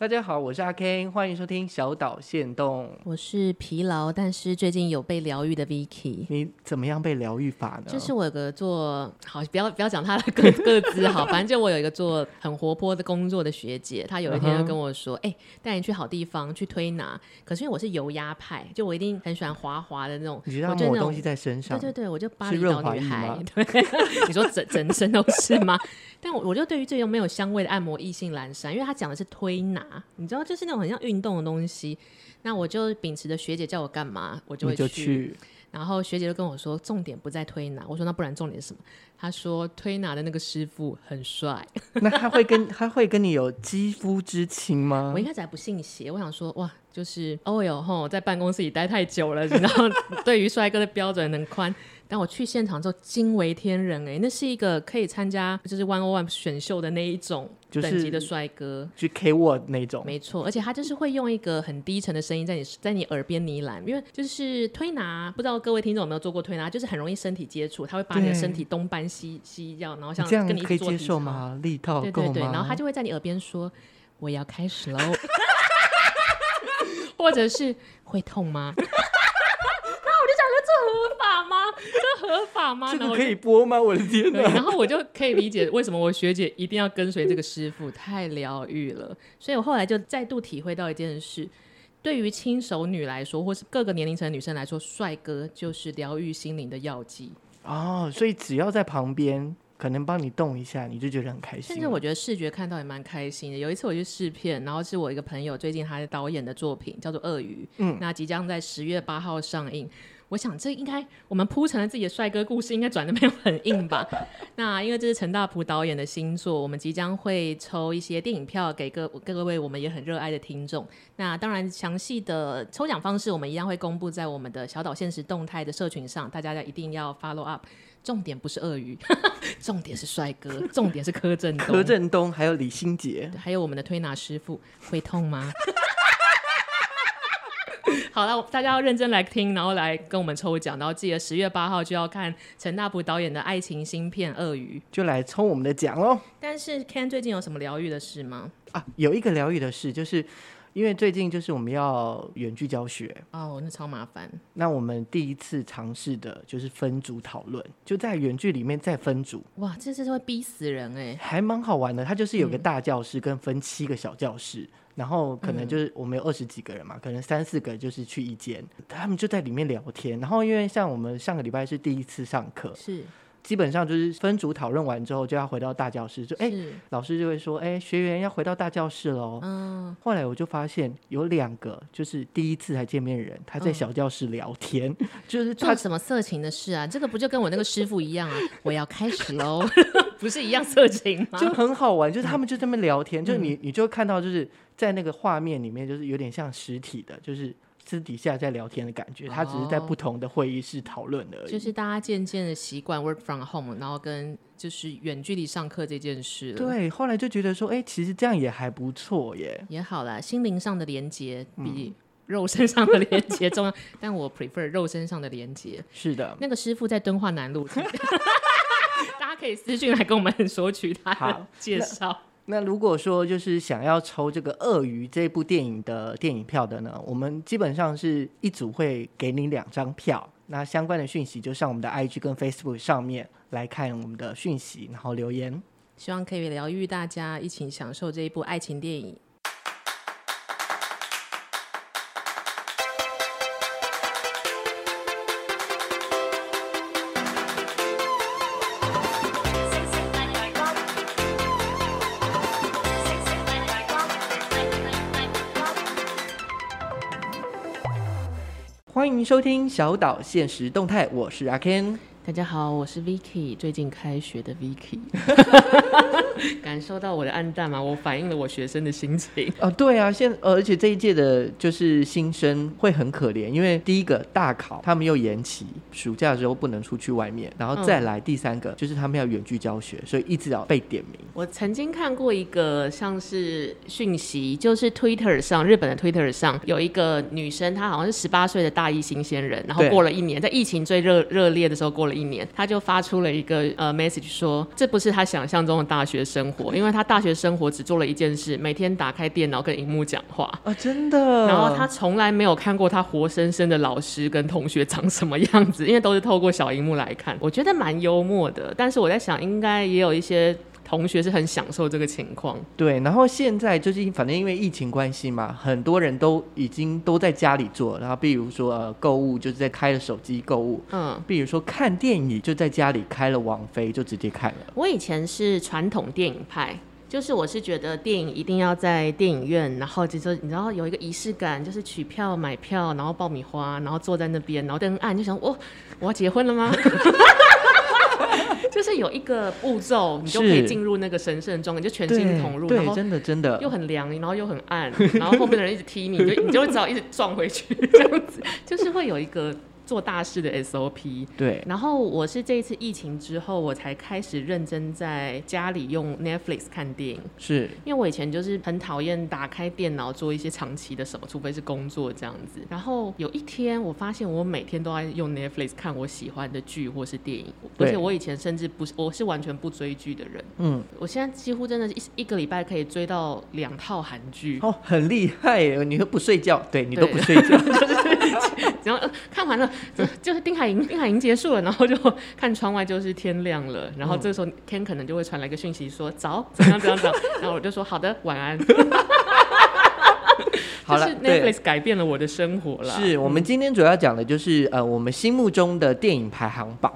大家好，我是阿 Ken，欢迎收听小岛限动。我是疲劳，但是最近有被疗愈的 Vicky。你怎么样被疗愈法呢？就是我有个做好，不要不要讲他的个 个资好，反正就我有一个做很活泼的工作的学姐，她有一天就跟我说：“哎、uh -huh. 欸，带你去好地方，去推拿。”可是因为我是油压派，就我一定很喜欢滑滑的那种，你知道抹东西在身上。对对对，我就巴厘岛女孩。对，你说整整身都是吗？但我我就对于这种没有香味的按摩意兴阑珊，因为他讲的是推拿，你知道，就是那种很像运动的东西。那我就秉持着学姐叫我干嘛，我就会去，去。然后学姐就跟我说，重点不在推拿。我说那不然重点是什么？她说推拿的那个师傅很帅。那他会跟他会跟你有肌肤之亲吗？我一开始还不信邪，我想说哇，就是哦哟吼，在办公室里待太久了，然后对于帅哥的标准很宽。但我去现场之后惊为天人哎、欸，那是一个可以参加就是 One On One 选秀的那一种等级的帅哥，去 K Word 那种，没错，而且他就是会用一个很低沉的声音在你在你耳边呢喃，因为就是推拿，不知道各位听众有没有做过推拿，就是很容易身体接触，他会把你的身体东搬西西掉，然后像跟你一起做可以接受吗？力道？对对对，然后他就会在你耳边说我要开始喽，或者是会痛吗？合法吗？这合法吗？这个可以播吗？我的天哪！然后我就可以理解为什么我学姐一定要跟随这个师傅，太疗愈了。所以我后来就再度体会到一件事：对于轻熟女来说，或是各个年龄层的女生来说，帅哥就是疗愈心灵的药剂。哦，所以只要在旁边，可能帮你动一下，你就觉得很开心。甚至我觉得视觉看到也蛮开心的。有一次我去试片，然后是我一个朋友最近他的导演的作品叫做《鳄鱼》，嗯，那即将在十月八号上映。我想这应该我们铺成了自己的帅哥故事，应该转的没有很硬吧？那因为这是陈大普导演的新作，我们即将会抽一些电影票给各各位我们也很热爱的听众。那当然详细的抽奖方式我们一样会公布在我们的小岛现实动态的社群上，大家要一定要 follow up。重点不是鳄鱼，重点是帅哥，重点是柯震东，柯震东还有李心洁，还有我们的推拿师傅，会痛吗？好了，大家要认真来听，然后来跟我们抽奖，然后记得十月八号就要看陈大璞导演的爱情新片《鳄鱼》，就来抽我们的奖喽。但是 Ken 最近有什么疗愈的事吗？啊，有一个疗愈的事，就是因为最近就是我们要远距教学哦，那超麻烦。那我们第一次尝试的就是分组讨论，就在远距里面再分组。哇，这次是会逼死人哎，还蛮好玩的。它就是有个大教室跟分七个小教室。嗯然后可能就是我们有二十几个人嘛，嗯、可能三四个就是去一间，他们就在里面聊天。然后因为像我们上个礼拜是第一次上课，是。基本上就是分组讨论完之后就要回到大教室，就哎，老师就会说，哎，学员要回到大教室喽。嗯。后来我就发现有两个就是第一次才见面的人，他在小教室聊天，嗯、就是做什么色情的事啊？这个不就跟我那个师傅一样啊？我要开始喽，不是一样色情吗？就很好玩，就是他们就这么聊天，嗯、就是你你就看到就是在那个画面里面，就是有点像实体的，就是。私底下在聊天的感觉，他只是在不同的会议室讨论而已。Oh, 就是大家渐渐的习惯 work from home，然后跟就是远距离上课这件事。对，后来就觉得说，哎、欸，其实这样也还不错耶。也好啦，心灵上的连接比肉身上的连接重要，嗯、但我 prefer 肉身上的连接。是的，那个师傅在敦化南路，大家可以私讯来跟我们索取他的介绍。那如果说就是想要抽这个《鳄鱼》这部电影的电影票的呢，我们基本上是一组会给你两张票。那相关的讯息就上我们的 IG 跟 Facebook 上面来看我们的讯息，然后留言。希望可以疗愈大家，一起享受这一部爱情电影。欢迎收听小岛现实动态，我是阿 Ken。大家好，我是 Vicky，最近开学的 Vicky，感受到我的暗淡吗？我反映了我学生的心情。哦，对啊，现而且这一届的就是新生会很可怜，因为第一个大考他们又延期，暑假的时候不能出去外面，然后再来第三个、嗯、就是他们要远距教学，所以一直要被点名。我曾经看过一个像是讯息，就是 Twitter 上日本的 Twitter 上有一个女生，她好像是十八岁的大一新鲜人，然后过了一年，在疫情最热热烈的时候过了。一年，她就发出了一个呃 message 说，这不是她想象中的大学生活，因为她大学生活只做了一件事，每天打开电脑跟荧幕讲话啊，真的。然后她从来没有看过她活生生的老师跟同学长什么样子，因为都是透过小荧幕来看。我觉得蛮幽默的，但是我在想，应该也有一些。同学是很享受这个情况，对。然后现在就是反正因为疫情关系嘛，很多人都已经都在家里做。然后比如说呃购物，就是在开了手机购物，嗯。比如说看电影，就在家里开了网飞，就直接看了。我以前是传统电影派，就是我是觉得电影一定要在电影院，然后就是你知道有一个仪式感，就是取票买票，然后爆米花，然后坐在那边，然后灯暗，就想我我要结婚了吗？就是有一个步骤，你就可以进入那个神圣状态，就全心投入，对，对，真的真的，又很凉，然后又很暗，然后后面的人一直踢你，你就你就会只好一直撞回去，这样子，就是会有一个。做大事的 SOP，对。然后我是这一次疫情之后，我才开始认真在家里用 Netflix 看电影。是，因为我以前就是很讨厌打开电脑做一些长期的什么，除非是工作这样子。然后有一天，我发现我每天都在用 Netflix 看我喜欢的剧或是电影，而且我以前甚至不是，我是完全不追剧的人。嗯，我现在几乎真的是一一个礼拜可以追到两套韩剧。哦，很厉害耶！你都不睡觉，对你都不睡觉，就是只要看完了。就是丁海寅，丁海寅结束了，然后就看窗外，就是天亮了。然后这时候，Ken 可能就会传来一个讯息说：“早，怎样怎样怎样。”然后我就说：“好的，晚安。”好了，Netflix 改变了我的生活了。是我们今天主要讲的就是呃，我们心目中的电影排行榜。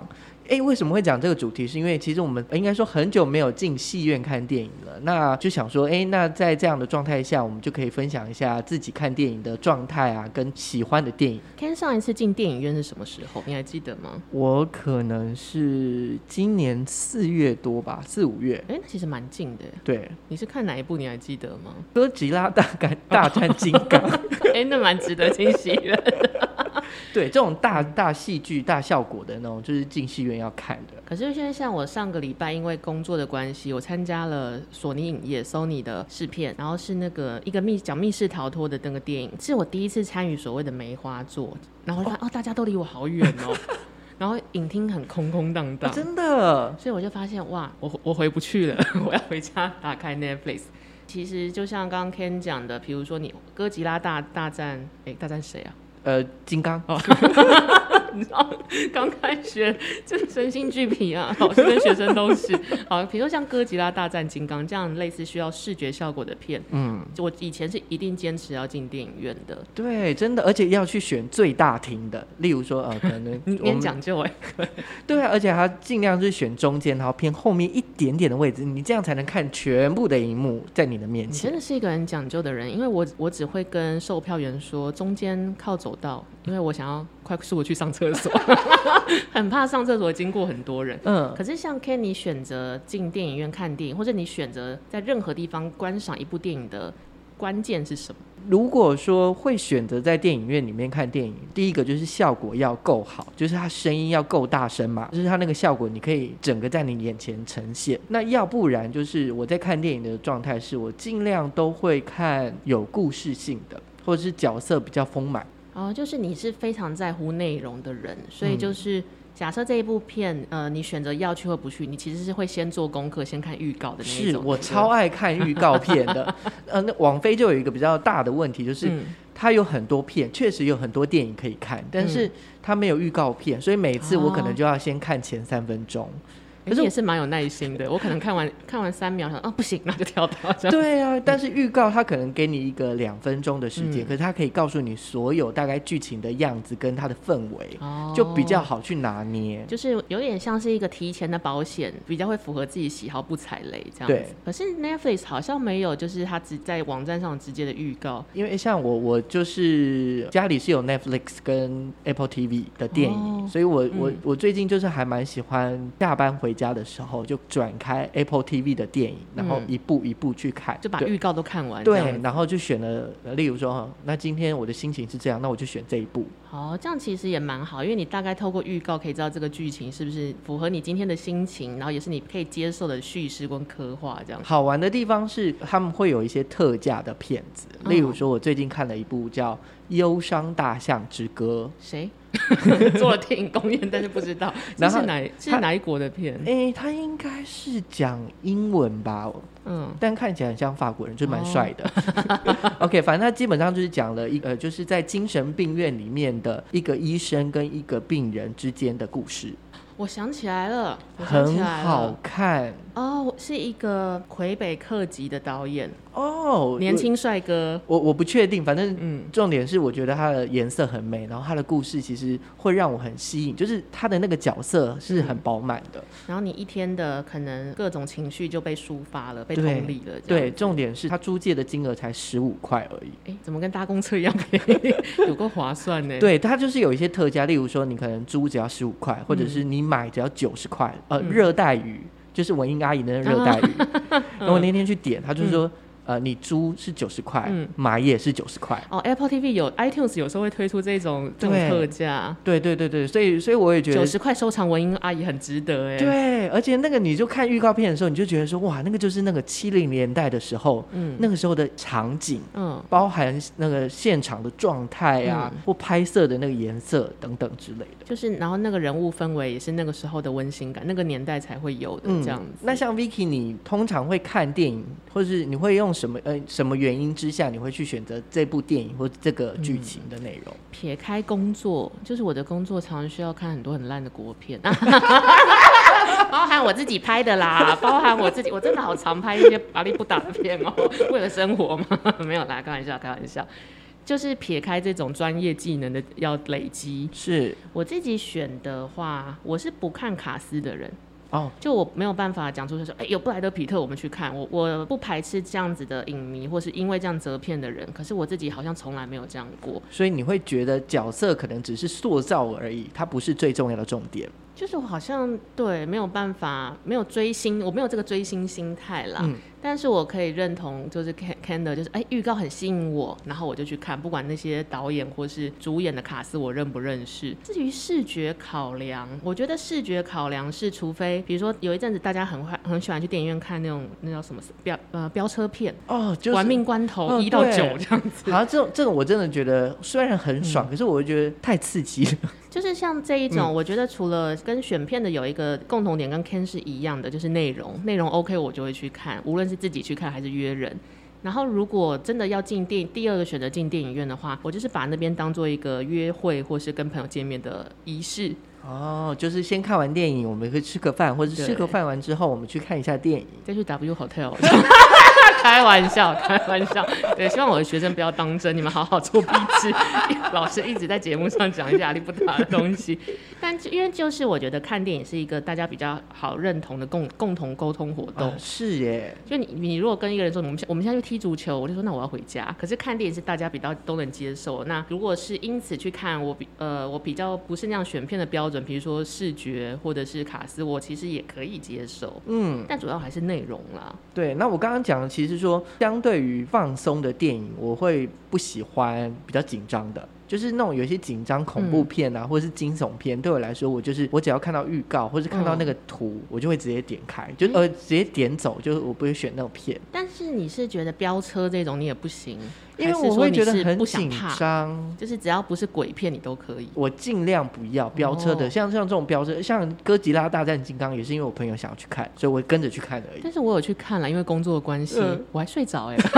哎，为什么会讲这个主题？是因为其实我们应该说很久没有进戏院看电影了，那就想说，哎，那在这样的状态下，我们就可以分享一下自己看电影的状态啊，跟喜欢的电影。Ken 上一次进电影院是什么时候？你还记得吗？我可能是今年四月多吧，四五月。哎，那其实蛮近的。对，你是看哪一部？你还记得吗？哥吉拉大战大战金刚。哎，那蛮值得进戏院的。对，这种大大戏剧、大效果的那种，就是进戏院要看的。可是现在像我上个礼拜，因为工作的关系，我参加了索尼影业 Sony 的试片，然后是那个一个密讲密室逃脱的那个电影，是我第一次参与所谓的梅花座，然后我就发现哦，哦，大家都离我好远哦，然后影厅很空空荡荡，哦，真的，所以我就发现哇，我我回不去了，我要回家打开 Netflix。其实就像刚刚 Ken 讲的，比如说你哥吉拉大大战，哎，大战谁啊？呃，金刚，哦、你知道，刚开学就是身心俱疲啊，老师跟学生都是。好，比如说像哥吉拉大战金刚这样类似需要视觉效果的片，嗯，我以前是一定坚持要进电影院的。对，真的，而且要去选最大厅的，例如说，呃，可能 你很讲究哎。对啊，而且还尽量是选中间，然后偏后面一点点的位置，你这样才能看全部的荧幕在你的面前。你真的是一个很讲究的人，因为我我只会跟售票员说中间靠走道，因为我想要快速的去上厕所，很怕上厕所经过很多人。嗯，可是像 Kenny 选择进电影院看电影，或者你选择在任何地方观赏一部电影的关键是什么？如果说会选择在电影院里面看电影，第一个就是效果要够好，就是它声音要够大声嘛，就是它那个效果你可以整个在你眼前呈现。那要不然就是我在看电影的状态是我尽量都会看有故事性的。或者是角色比较丰满哦，就是你是非常在乎内容的人，所以就是假设这一部片，呃，你选择要去或不去，你其实是会先做功课，先看预告的那种。是我超爱看预告片的，呃，那网飞就有一个比较大的问题，就是它有很多片，确实有很多电影可以看，但是它没有预告片，所以每次我可能就要先看前三分钟。可是也是蛮有耐心的，我可能看完看完三秒，想啊不行，那就跳到这样。对啊，但是预告它可能给你一个两分钟的时间，嗯、可是它可以告诉你所有大概剧情的样子跟它的氛围，哦、就比较好去拿捏。就是有点像是一个提前的保险，比较会符合自己喜好，不踩雷这样子。对。可是 Netflix 好像没有，就是它只在网站上直接的预告。因为像我，我就是家里是有 Netflix 跟 Apple TV 的电影，哦、所以我我、嗯、我最近就是还蛮喜欢下班回家的时候就转开 Apple TV 的电影，然后一步一步去看，就把预告都看完。对，然后就选了，例如说，那今天我的心情是这样，那我就选这一部。好，这样其实也蛮好，因为你大概透过预告可以知道这个剧情是不是符合你今天的心情，然后也是你可以接受的叙事跟刻画。这样好玩的地方是他们会有一些特价的片子，例如说，我最近看了一部叫《忧伤大象之歌》，谁？做了电影公演，但是不知道 这是哪是哪一国的片？哎、欸，他应该是讲英文吧？嗯，但看起来很像法国人，就蛮帅的。哦、OK，反正他基本上就是讲了一个，就是在精神病院里面的一个医生跟一个病人之间的故事。我想起来了，我想起来了，很好看哦，是一个魁北克籍的导演。哦，年轻帅哥，我我不确定，反正嗯，重点是我觉得他的颜色很美，然后他的故事其实会让我很吸引，就是他的那个角色是很饱满的，嗯。然后你一天的可能各种情绪就被抒发了，被同理了。对，重点是他租借的金额才十五块而已。哎，怎么跟搭公车一样便宜？有够划算呢？对，他就是有一些特价，例如说你可能租只要十五块，或者是你买只要九十块。呃，热带鱼就是文英阿姨的热带鱼。然后我那天去点，他就说。嗯呃，你租是九十块，买也是九十块。哦，Apple TV 有 iTunes 有时候会推出这种这种特价。对对对对，所以所以我也觉得九十块收藏文英阿姨很值得哎。对，而且那个你就看预告片的时候，你就觉得说哇，那个就是那个七零年代的时候，嗯，那个时候的场景，嗯，包含那个现场的状态啊，或拍摄的那个颜色等等之类的。就是，然后那个人物氛围也是那个时候的温馨感，那个年代才会有的这样子。那像 Vicky，你通常会看电影，或是你会用？什么呃，什么原因之下你会去选择这部电影或这个剧情的内容？嗯，撇开工作，就是我的工作常常需要看很多很烂的国片，包含我自己拍的啦，包含我自己，我真的好常拍一些巴力不打的片哦，为了生活嘛，没有啦，开玩笑，开玩笑，就是撇开这种专业技能的要累积，是我自己选的话，我是不看卡斯的人。哦，就我没有办法讲出说，哎、欸，有布莱德皮特，我们去看。我我不排斥这样子的影迷，或是因为这样折片的人。可是我自己好像从来没有这样过。所以你会觉得角色可能只是塑造而已，它不是最重要的重点。就是我好像对没有办法，没有追星，我没有这个追星心态啦。嗯但是我可以认同，就是 Cander，，就是哎，预告很吸引我，然后我就去看，不管那些导演或是主演的卡司我认不认识。至于视觉考量，我觉得视觉考量是，除非比如说有一阵子大家很很喜欢去电影院看那种那叫什么飙呃飙车片哦，就是玩命关头一到九这样子。好像这种这种我真的觉得虽然很爽，嗯、可是我会觉得太刺激了。就是像这一种，嗯、我觉得除了跟选片的有一个共同点，跟 Ken 是一样的，就是内容，内容 OK 我就会去看，无论是自己去看还是约人。然后如果真的要进电第二个选择进电影院的话，我就是把那边当做一个约会或是跟朋友见面的仪式。哦，就是先看完电影，我们可以吃个饭，或者吃个饭完之后，我们去看一下电影，再去 W Hotel。开玩笑，开玩笑。对，希望我的学生不要当真，你们好好做笔记。老师一直在节目上讲一些压力不大的东西，但因为就是我觉得看电影是一个大家比较好认同的共共同沟通活动。啊、是耶，就你你如果跟一个人说我们我们现在去踢足球，我就说那我要回家。可是看电影是大家比较都能接受。那如果是因此去看我比呃我比较不是那样选片的标准，比如说视觉或者是卡斯，我其实也可以接受。嗯，但主要还是内容啦。对，那我刚刚讲的其实。就是说，相对于放松的电影，我会不喜欢比较紧张的，就是那种有些紧张恐怖片啊，嗯、或者是惊悚片，对我来说，我就是我只要看到预告或者看到那个图，嗯、我就会直接点开，就呃直接点走，就是我不会选那种片。但是你是觉得飙车这种你也不行？因为我会觉得很紧张，就是只要不是鬼片，你都可以。我尽量不要飙车的，像像这种飙车，像哥吉拉大战金刚，也是因为我朋友想要去看，所以我会跟着去看而已。但是我有去看了，因为工作的关系，嗯、我还睡着哎、欸。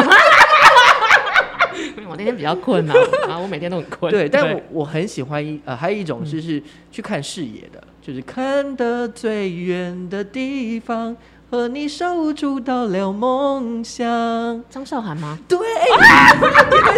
我那天比较困啊，我每天都很困。对，但我我很喜欢一呃，还有一种就是去看视野的，嗯、就是看得最远的地方。和你手触到了梦想，张韶涵吗？对，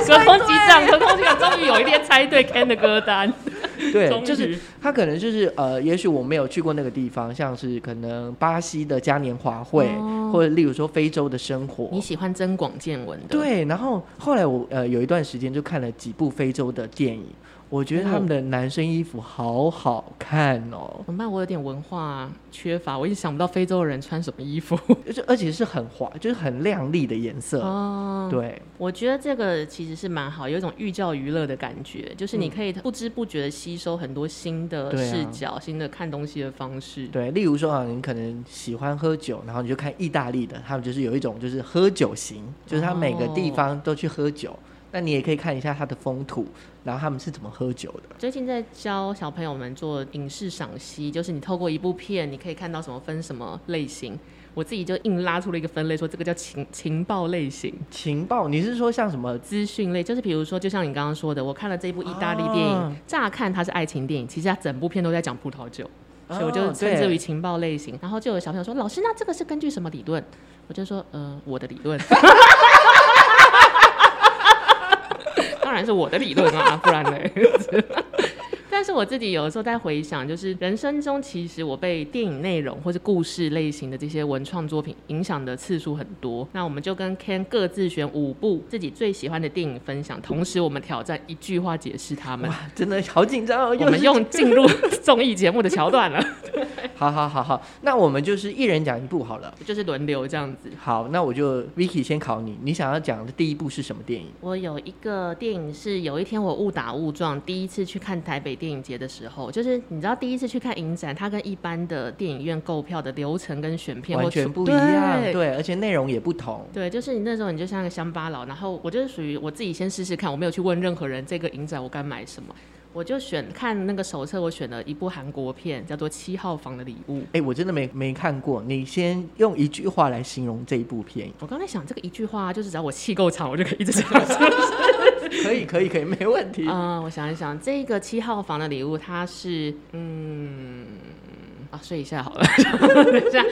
隔空击掌，隔空击掌，终于有一天猜对 Ken 的歌单。对，就是他可能就是呃，也许我没有去过那个地方，像是可能巴西的嘉年华会，哦、或者例如说非洲的生活。你喜欢增广见闻的？对，然后后来我呃有一段时间就看了几部非洲的电影。我觉得他们的男生衣服好好看哦。怎么办？我有点文化缺乏，我一直想不到非洲的人穿什么衣服，而且是很滑，就是很亮丽的颜色。哦，对，我觉得这个其实是蛮好，有一种寓教于乐的感觉，就是你可以不知不觉的吸收很多新的视角、啊、新的看东西的方式。对，例如说啊，你可能喜欢喝酒，然后你就看意大利的，他们就是有一种就是喝酒型，就是他每个地方都去喝酒。哦那你也可以看一下它的风土，然后他们是怎么喝酒的。最近在教小朋友们做影视赏析，就是你透过一部片，你可以看到什么分什么类型。我自己就硬拉出了一个分类，说这个叫情情报类型。情报，你是说像什么资讯类？就是比如说，就像你刚刚说的，我看了这部意大利电影，啊、乍看它是爱情电影，其实它整部片都在讲葡萄酒，啊、所以我就称之为情报类型。然后就有小朋友说：“老师，那这个是根据什么理论？”我就说：“呃，我的理论。”当然是我的理论啊，不然呢？但是我自己有的时候在回想，就是人生中其实我被电影内容或是故事类型的这些文创作品影响的次数很多。那我们就跟 Ken 各自选五部自己最喜欢的电影分享，同时我们挑战一句话解释他们。哇，真的好紧张哦！我们用进入综艺节目的桥段了。好好好好，那我们就是一人讲一部好了，就是轮流这样子。好，那我就 Vicky 先考你，你想要讲的第一部是什么电影？我有一个电影是有一天我误打误撞第一次去看台北电影节的时候，就是你知道第一次去看影展，它跟一般的电影院购票的流程跟选片完全不一样，对，对，而且内容也不同。对，就是你那时候你就像个乡巴佬，然后我就是属于我自己先试试看，我没有去问任何人这个影展我该买什么。我就选看那个手册，我选了一部韩国片，叫做《七号房的礼物》。哎、欸，我真的没没看过。你先用一句话来形容这一部片。我刚才想，这个一句话就是只要我气够长，我就可以一直讲。可以，可以，可以，没问题。嗯，我想一想，这个《七号房的礼物》，它是嗯啊，睡一下好了，等一下。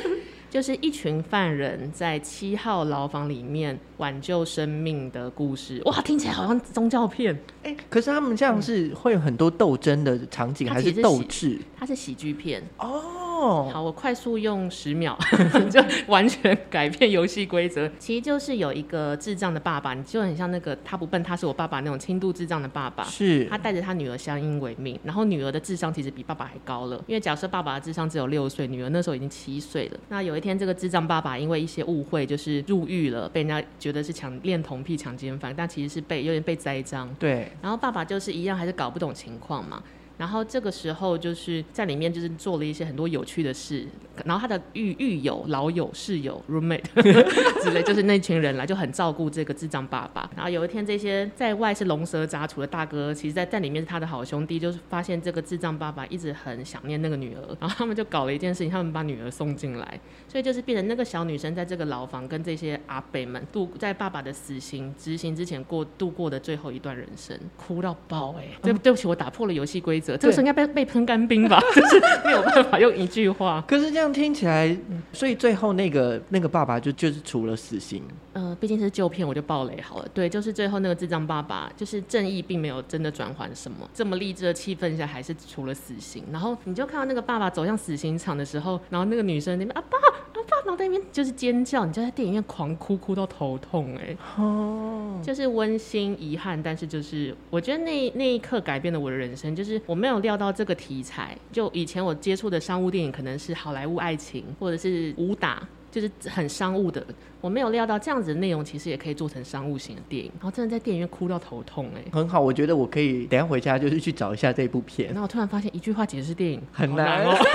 就是一群犯人在七号牢房里面挽救生命的故事，哇，听起来好像宗教片。哎、欸，可是他们这样是会有很多斗争的场景，还是斗志？它是喜剧片哦。好，我快速用十秒 就完全改变游戏规则。其实就是有一个智障的爸爸，你就很像那个他不笨，他是我爸爸那种轻度智障的爸爸。是，他带着他女儿相依为命，然后女儿的智商其实比爸爸还高了。因为假设爸爸的智商只有六岁，女儿那时候已经七岁了。那有一天，这个智障爸爸因为一些误会，就是入狱了，被人家觉得是强恋童癖强奸犯，但其实是被有点被栽赃。对。然后爸爸就是一样，还是搞不懂情况嘛。然后这个时候就是在里面就是做了一些很多有趣的事，然后他的狱狱友、老友、室友、roommate 之类，就是那群人来就很照顾这个智障爸爸。然后有一天，这些在外是龙蛇杂处的大哥，其实在在里面是他的好兄弟，就是发现这个智障爸爸一直很想念那个女儿，然后他们就搞了一件事情，他们把女儿送进来，所以就是变成那个小女生在这个牢房跟这些阿北们度在爸爸的死刑执行之前过度过的最后一段人生，哭到爆哎、欸！对对不起，我打破了游戏规则。这个时候应该被被喷干冰吧，就是没有办法用一句话。可是这样听起来，所以最后那个那个爸爸就就是除了死刑。呃，毕竟是旧片，我就爆雷好了。对，就是最后那个智障爸爸，就是正义并没有真的转换什么，这么励志的气氛下还是除了死刑。然后你就看到那个爸爸走向死刑场的时候，然后那个女生那边啊爸啊爸脑袋里面就是尖叫，你就在电影院狂哭哭到头痛哎、欸。哦，就是温馨遗憾，但是就是我觉得那那一刻改变了我的人生，就是我没有料到这个题材，就以前我接触的商务电影可能是好莱坞爱情或者是武打，就是很商务的。我没有料到这样子的内容其实也可以做成商务型的电影，然后真的在电影院哭到头痛哎、欸。很好，我觉得我可以等下回家就是去找一下这部片。那我突然发现一句话解释电影很难哦。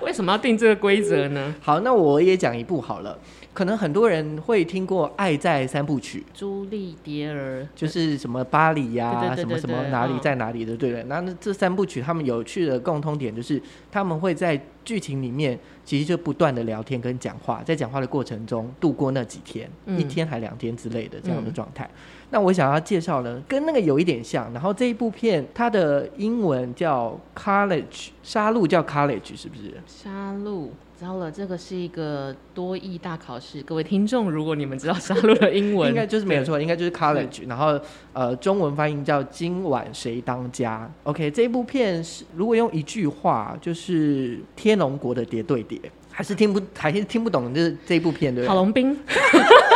为什么要定这个规则呢？好，那我也讲一部好了。可能很多人会听过《爱在三部曲》，朱丽蝶儿就是什么巴黎呀、什么什么哪里在哪里的，对不对？那这三部曲他们有趣的共通点就是，他们会在剧情里面其实就不断的聊天跟讲话，在讲话的过程中度过那几天，嗯、一天还两天之类的这样的状态。嗯、那我想要介绍呢，跟那个有一点像。然后这一部片它的英文叫 College，杀戮叫 College 是不是？杀戮。糟了，这个是一个多义大考试。各位听众，如果你们知道沙戮的英文，应该就是没有错，应该就是 college。然后呃，中文翻译叫今晚谁当家？OK，这部片是如果用一句话，就是天龙国的叠对叠，还是听不还是听不懂这这部片对不对？郝龙斌。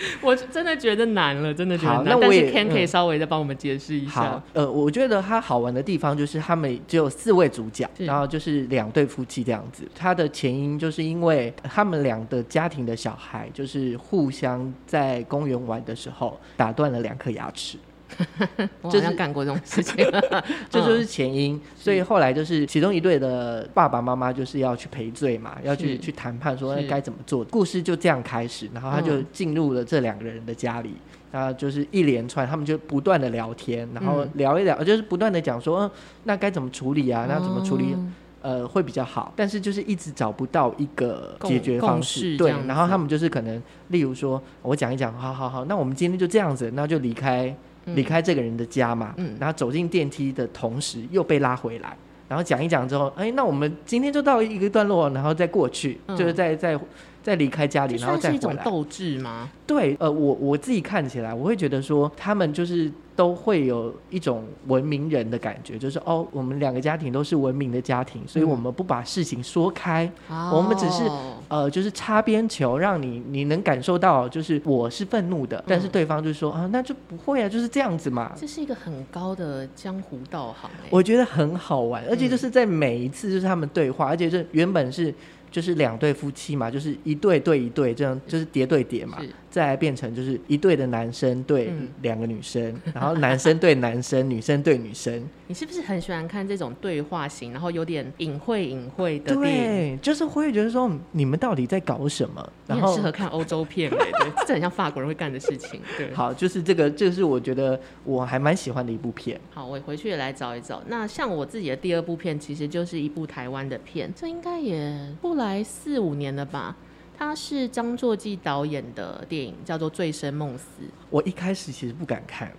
我真的觉得难了，真的觉得难。但是 Ken 可以稍微再帮我们解释一下。呃，我觉得它好玩的地方就是他们只有四位主角，然后就是两对夫妻这样子。它的前因就是因为他们俩的家庭的小孩就是互相在公园玩的时候打断了两颗牙齿。我好像干过这种事情，这就是前因。所以后来就是其中一对的爸爸妈妈就是要去赔罪嘛，要去去谈判说该怎么做。故事就这样开始，然后他就进入了这两个人的家里，然后就是一连串，他们就不断的聊天，然后聊一聊，就是不断的讲说，嗯，那该怎么处理啊？那怎么处理？呃，会比较好，但是就是一直找不到一个解决方式。对，然后他们就是可能，例如说，我讲一讲，好好好，那我们今天就这样子，那就离开离开这个人的家嘛。嗯。然后走进电梯的同时，又被拉回来，然后讲一讲之后，哎，那我们今天就到一个段落，然后再过去，嗯、就是再再再离开家里，然后再回来。是一种斗志吗？对，呃，我我自己看起来，我会觉得说，他们就是。都会有一种文明人的感觉，就是哦，我们两个家庭都是文明的家庭，所以我们不把事情说开，嗯、我们只是呃，就是擦边球，让你你能感受到，就是我是愤怒的，嗯、但是对方就说啊，那就不会啊，就是这样子嘛。这是一个很高的江湖道行，我觉得很好玩，而且就是在每一次就是他们对话，嗯、而且是原本是就是两对夫妻嘛，就是一对对一对这样，就是叠对叠嘛。再来变成就是一对的男生对两个女生，嗯、然后男生对男生，女生对女生。你是不是很喜欢看这种对话型，然后有点隐晦隐晦的电影？对，就是会觉得说你们到底在搞什么？然后适合看欧洲片，对，这很像法国人会干的事情。对，好，就是这个，这个是我觉得我还蛮喜欢的一部片。好，我回去也来找一找。那像我自己的第二部片，其实就是一部台湾的片，这应该也不来四五年了吧？它是张作骥导演的电影，叫做《醉生梦死》。我一开始其实不敢看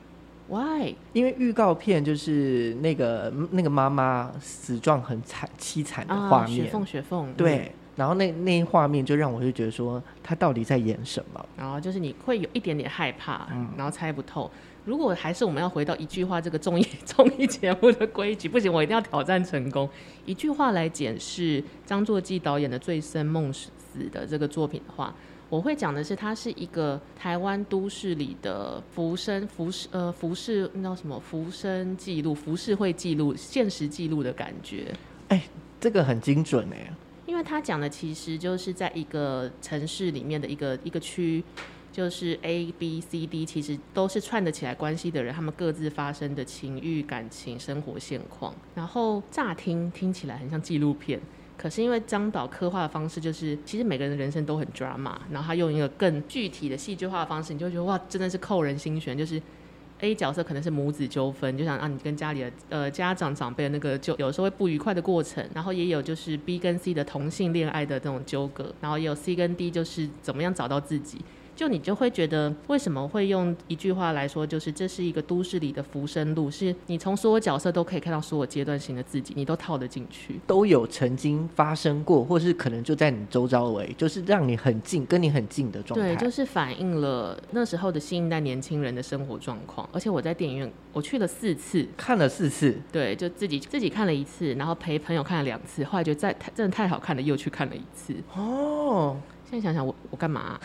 ，Why？因为预告片就是那个那个妈妈死状很惨凄惨的画面，雪凤雪凤。对，嗯、然后那那画面就让我就觉得说，他到底在演什么？然后就是你会有一点点害怕，嗯、然后猜不透。如果还是我们要回到一句话这个综艺 综艺节目的规矩，不行，我一定要挑战成功。一句话来解释张作骥导演的《醉生梦死》。死的这个作品的话，我会讲的是，它是一个台湾都市里的浮生浮世呃浮世那叫什么浮生记录浮世会记录现实记录的感觉。哎、欸，这个很精准哎，因为他讲的其实就是在一个城市里面的一个一个区，就是 A B C D，其实都是串得起来关系的人，他们各自发生的情欲、感情、生活现况，然后乍听听起来很像纪录片。可是因为张导刻画的方式，就是其实每个人的人生都很 drama，然后他用一个更具体的戏剧化的方式，你就会觉得哇，真的是扣人心弦。就是 A 角色可能是母子纠纷，就想让你跟家里的呃家长长辈的那个就有时候会不愉快的过程，然后也有就是 B 跟 C 的同性恋爱的这种纠葛，然后也有 C 跟 D 就是怎么样找到自己。就你就会觉得，为什么会用一句话来说，就是这是一个都市里的浮生路，是你从所有角色都可以看到所有阶段性的自己，你都套得进去，都有曾经发生过，或是可能就在你周遭围，就是让你很近，跟你很近的状态。对，就是反映了那时候的新一代年轻人的生活状况。而且我在电影院，我去了四次，看了四次，对，就自己自己看了一次，然后陪朋友看了两次，后来觉得在太真的太好看了，又去看了一次。哦，现在想想我我干嘛、啊？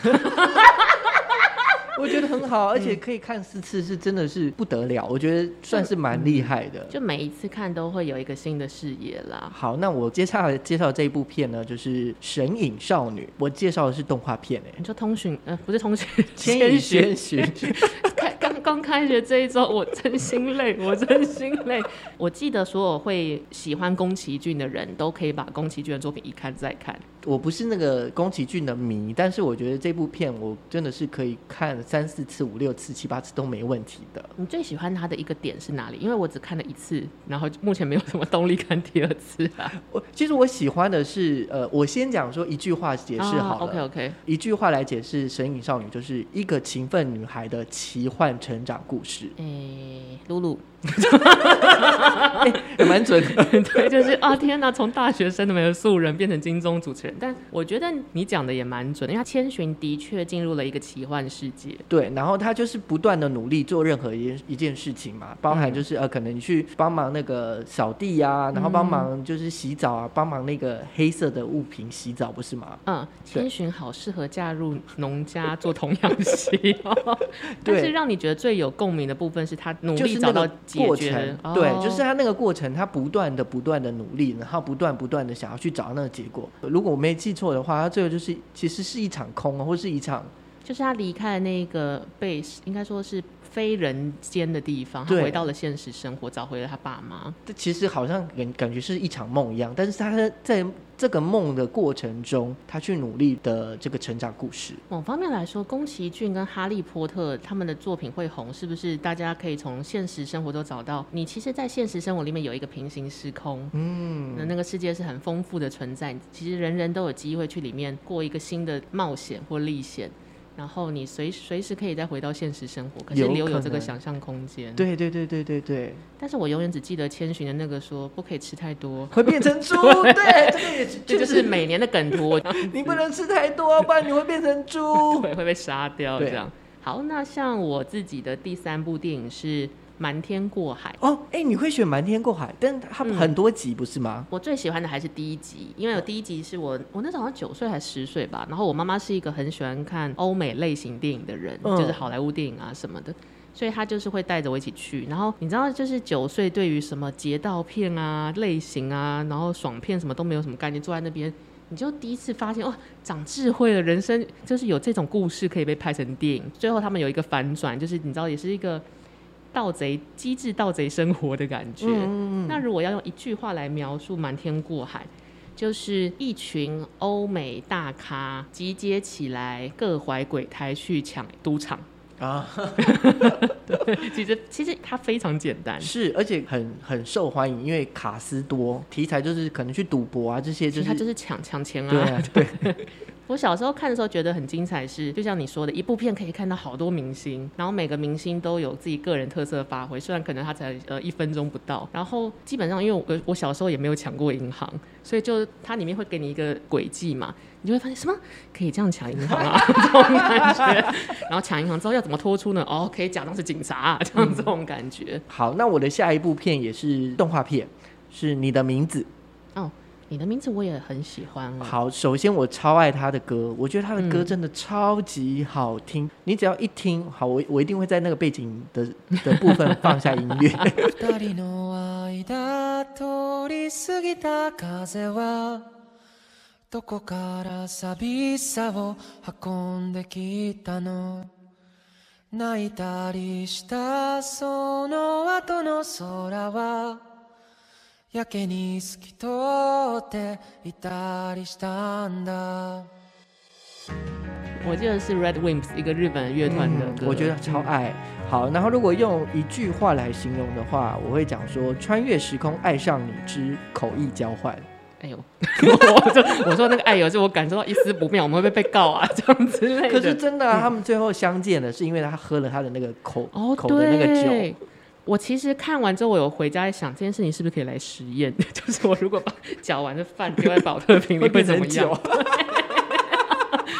我觉得很好，而且可以看四次，是真的是不得了。我觉得算是蛮厉害的，就每一次看都会有一个新的视野啦。好，那我接下来介绍这一部片呢，就是《神隐少女》。我介绍的是动画片诶，你说通讯呃，不是通讯，千与千寻。刚开学这一周，我真心累，我真心累。我记得所有会喜欢宫崎骏的人都可以把宫崎骏的作品一看再看。我不是那个宫崎骏的迷，但是我觉得这部片我真的是可以看三四次、五六次、七八次都没问题的。你最喜欢他的一个点是哪里？因为我只看了一次，然后目前没有什么动力看第二次啊。我其实我喜欢的是，呃，我先讲说一句话解释好了。Oh, OK OK，一句话来解释《神隐少女》，就是一个勤奋女孩的奇幻成长故事。诶，露露。欸、也蛮准。的，对，就是啊，天哪，从大学生的没有素人变成金钟主持人，但我觉得你讲的也蛮准的，因为他千寻的确进入了一个奇幻世界，对，然后他就是不断的努力做任何一一件事情嘛，包含就是、嗯、呃，可能你去帮忙那个扫地啊，然后帮忙就是洗澡啊，帮忙那个黑色的物品洗澡，不是吗？嗯，千寻好适合嫁入农家做童养媳，但是让你觉得最有共鸣的部分是他努力找到。过程对，就是他那个过程，他不断的、不断的努力，然后不断、不断的想要去找到那个结果。如果我没记错的话，他最后就是其实是一场空，或是一场就是他离开了那个 base，应该说是非人间的地方，他回到了现实生活，找回了他爸妈。这其实好像感感觉是一场梦一样，但是他在这个梦的过程中，他去努力的这个成长故事。某方面来说，宫崎骏跟哈利波特他们的作品会红，是不是？大家可以从现实生活中找到，你其实，在现实生活里面有一个平行时空，嗯，那那个世界是很丰富的存在，其实人人都有机会去里面过一个新的冒险或历险。然后你随随时可以再回到现实生活，可是留有这个想象空间。对对对对对对。但是我永远只记得千寻的那个说不可以吃太多，会变成猪。对，对，这个也，这就是每年的梗图。你不能吃太多，不然你会变成猪，对，会被杀掉。这样。好，那像我自己的第三部电影是。瞒天过海哦，哎、欸，你会选瞒天过海？但它很多集不是吗？嗯，我最喜欢的还是第一集，因为有第一集是我我那时候好像九岁还是十岁吧。然后我妈妈是一个很喜欢看欧美类型电影的人，嗯、就是好莱坞电影啊什么的，所以她就是会带着我一起去。然后你知道，就是九岁对于什么劫道片啊、类型啊，然后爽片什么都没有什么概念，坐在那边你就第一次发现哦，长智慧了，人生就是有这种故事可以被拍成电影。最后他们有一个反转，就是你知道，也是一个。盗贼机智盗贼生活的感觉。嗯、那如果要用一句话来描述《瞒天过海》，就是一群欧美大咖集结起来，各怀鬼胎去抢赌场啊。对，其实其实它非常简单，是而且很很受欢迎，因为卡斯多，题材就是可能去赌博啊这些，就是它就是抢抢钱啊。对。对我小时候看的时候觉得很精彩，是就像你说的，一部片可以看到好多明星，然后每个明星都有自己个人特色的发挥，虽然可能他才呃一分钟不到，然后基本上因为我我小时候也没有抢过银行，所以就它里面会给你一个轨迹嘛，你就会发现什么可以这样抢银行啊 这种感觉，然后抢银行之后要怎么脱出呢？哦，可以假装是警察啊，这样这种感觉。嗯。好，那我的下一部片也是动画片，是你的名字。哦。你的名字我也很喜欢。好，首先我超爱他的歌，我觉得他的歌真的超级好听。嗯、你只要一听，好，我我一定会在那个背景的的部分放下音乐。我记得是 Red Wimps 一个日本乐团的歌，嗯，我觉得超爱。好，然后如果用一句话来形容的话，我会讲说：穿越时空爱上你之口译交换。哎呦，我 说我说那个爱有是我感受到一丝不妙，我们会不会被告啊？这样子。可是真的，啊，他们最后相见的是因为他喝了他的那个口，哦，口的那个酒。我其实看完之后，我有回家想这件事情是不是可以来实验？就是我如果把搅完的饭丢在保特瓶里会怎么样？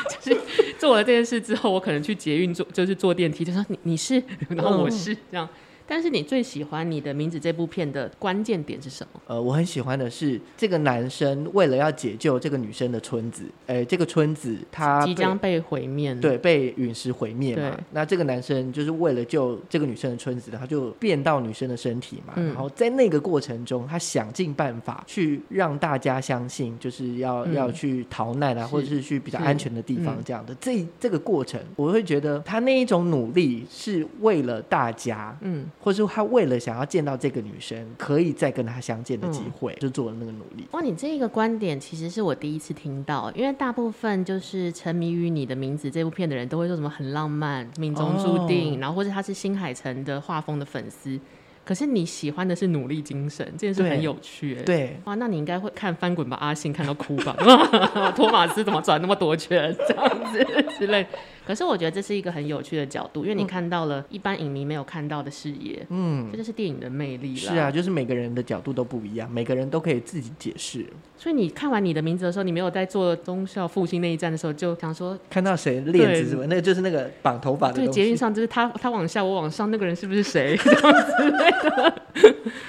就是做了这件事之后，我可能去捷运坐，就是坐电梯，就说你你是，然后我是这样。但是你最喜欢你的名字这部片的关键点是什么？呃，我很喜欢的是这个男生为了要解救这个女生的村子，哎、欸，这个村子他即将被毁灭，对，被陨石毁灭嘛。那这个男生就是为了救这个女生的村子，他就变到女生的身体嘛。嗯、然后在那个过程中，他想尽办法去让大家相信，就是要、嗯、要去逃难啊，或者是去比较安全的地方这样的。嗯、这这个过程，我会觉得他那一种努力是为了大家，嗯。或者说他为了想要见到这个女生，可以再跟她相见的机会，嗯、就做了那个努力。哇，你这一个观点其实是我第一次听到，因为大部分就是沉迷于你的名字这部片的人都会说什么很浪漫、命中注定，哦、然后或者他是新海诚的画风的粉丝。可是你喜欢的是努力精神，这件事很有趣。对，哇，那你应该会看翻滚吧阿信看到哭吧？托马斯怎么转那么多圈这样子之类。可是我觉得这是一个很有趣的角度，因为你看到了一般影迷没有看到的视野，嗯，这就是电影的魅力了。是啊，就是每个人的角度都不一样，每个人都可以自己解释。所以你看完你的名字的时候，你没有在做忠孝复兴那一站的时候，就想说看到谁链子什么，那个就是那个绑头发的。对，捷运上就是他，他往下，我往上，那个人是不是谁？这样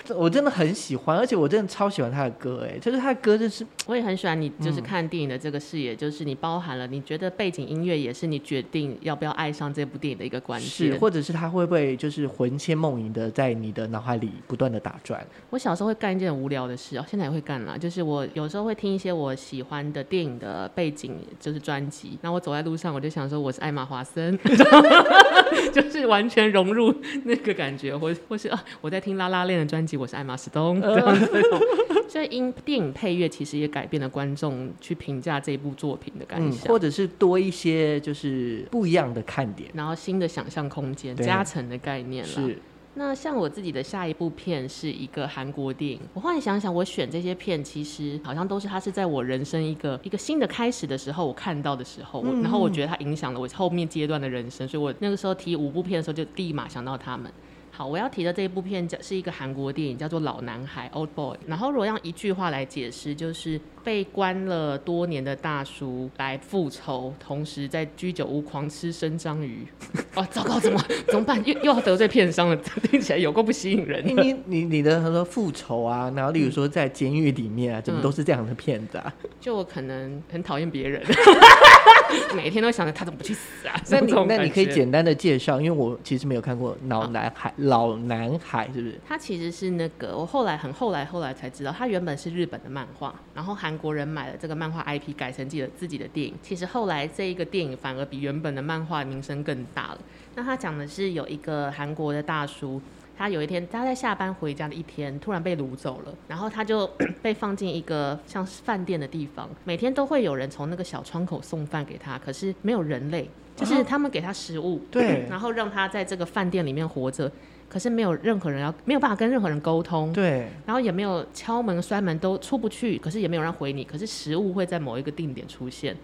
子我真的很喜欢，而且我真的超喜欢他的歌，哎，就是他的歌就是我也很喜欢。你就是看电影的这个视野，嗯、就是你包含了你觉得背景音乐也是你觉。定要不要爱上这部电影的一个关键，是或者是他会不会就是魂牵梦萦的在你的脑海里不断的打转？我小时候会干一件很无聊的事哦，现在也会干啦，就是我有时候会听一些我喜欢的电影的背景就是专辑，然后我走在路上我就想说我是艾玛华森，就是完全融入那个感觉，或或是啊我在听拉拉链的专辑，我是艾玛史东这样子。所以，因电影配乐其实也改变了观众去评价这部作品的感想，嗯，或者是多一些就是不一样的看点，然后新的想象空间，加成的概念了。是。那像我自己的下一部片是一个韩国电影，我后来想想，我选这些片其实好像都是它是在我人生一个一个新的开始的时候，我看到的时候，然后我觉得它影响了我后面阶段的人生，所以我那个时候提五部片的时候，就立马想到他们。好，我要提的这一部片叫是一个韩国电影，叫做《老男孩》（Old Boy）。然后，如果用一句话来解释，就是被关了多年的大叔来复仇，同时在居酒屋狂吃生章鱼。哦，糟糕，怎么怎么办？又又要得罪片商了，听起来有够不吸引人。你你你的很多复仇啊，然后例如说在监狱里面啊，怎么都是这样的片子啊？嗯、就我可能很讨厌别人。每天都想着他怎么不去死啊？那你那你可以简单的介绍，因为我其实没有看过老男孩，老男孩是不是？他其实是那个，我后来很后来后来才知道，他原本是日本的漫画，然后韩国人买了这个漫画 IP 改成自己的自己的电影。其实后来这一个电影反而比原本的漫画名声更大了。那他讲的是有一个韩国的大叔。他有一天，他在下班回家的一天，突然被掳走了，然后他就 被放进一个像是饭店的地方，每天都会有人从那个小窗口送饭给他，可是没有人类，就是他们给他食物，对，然后让他在这个饭店里面活着，可是没有任何人要，没有办法跟任何人沟通，对，然后也没有敲门摔门都出不去，可是也没有人回你，可是食物会在某一个定点出现。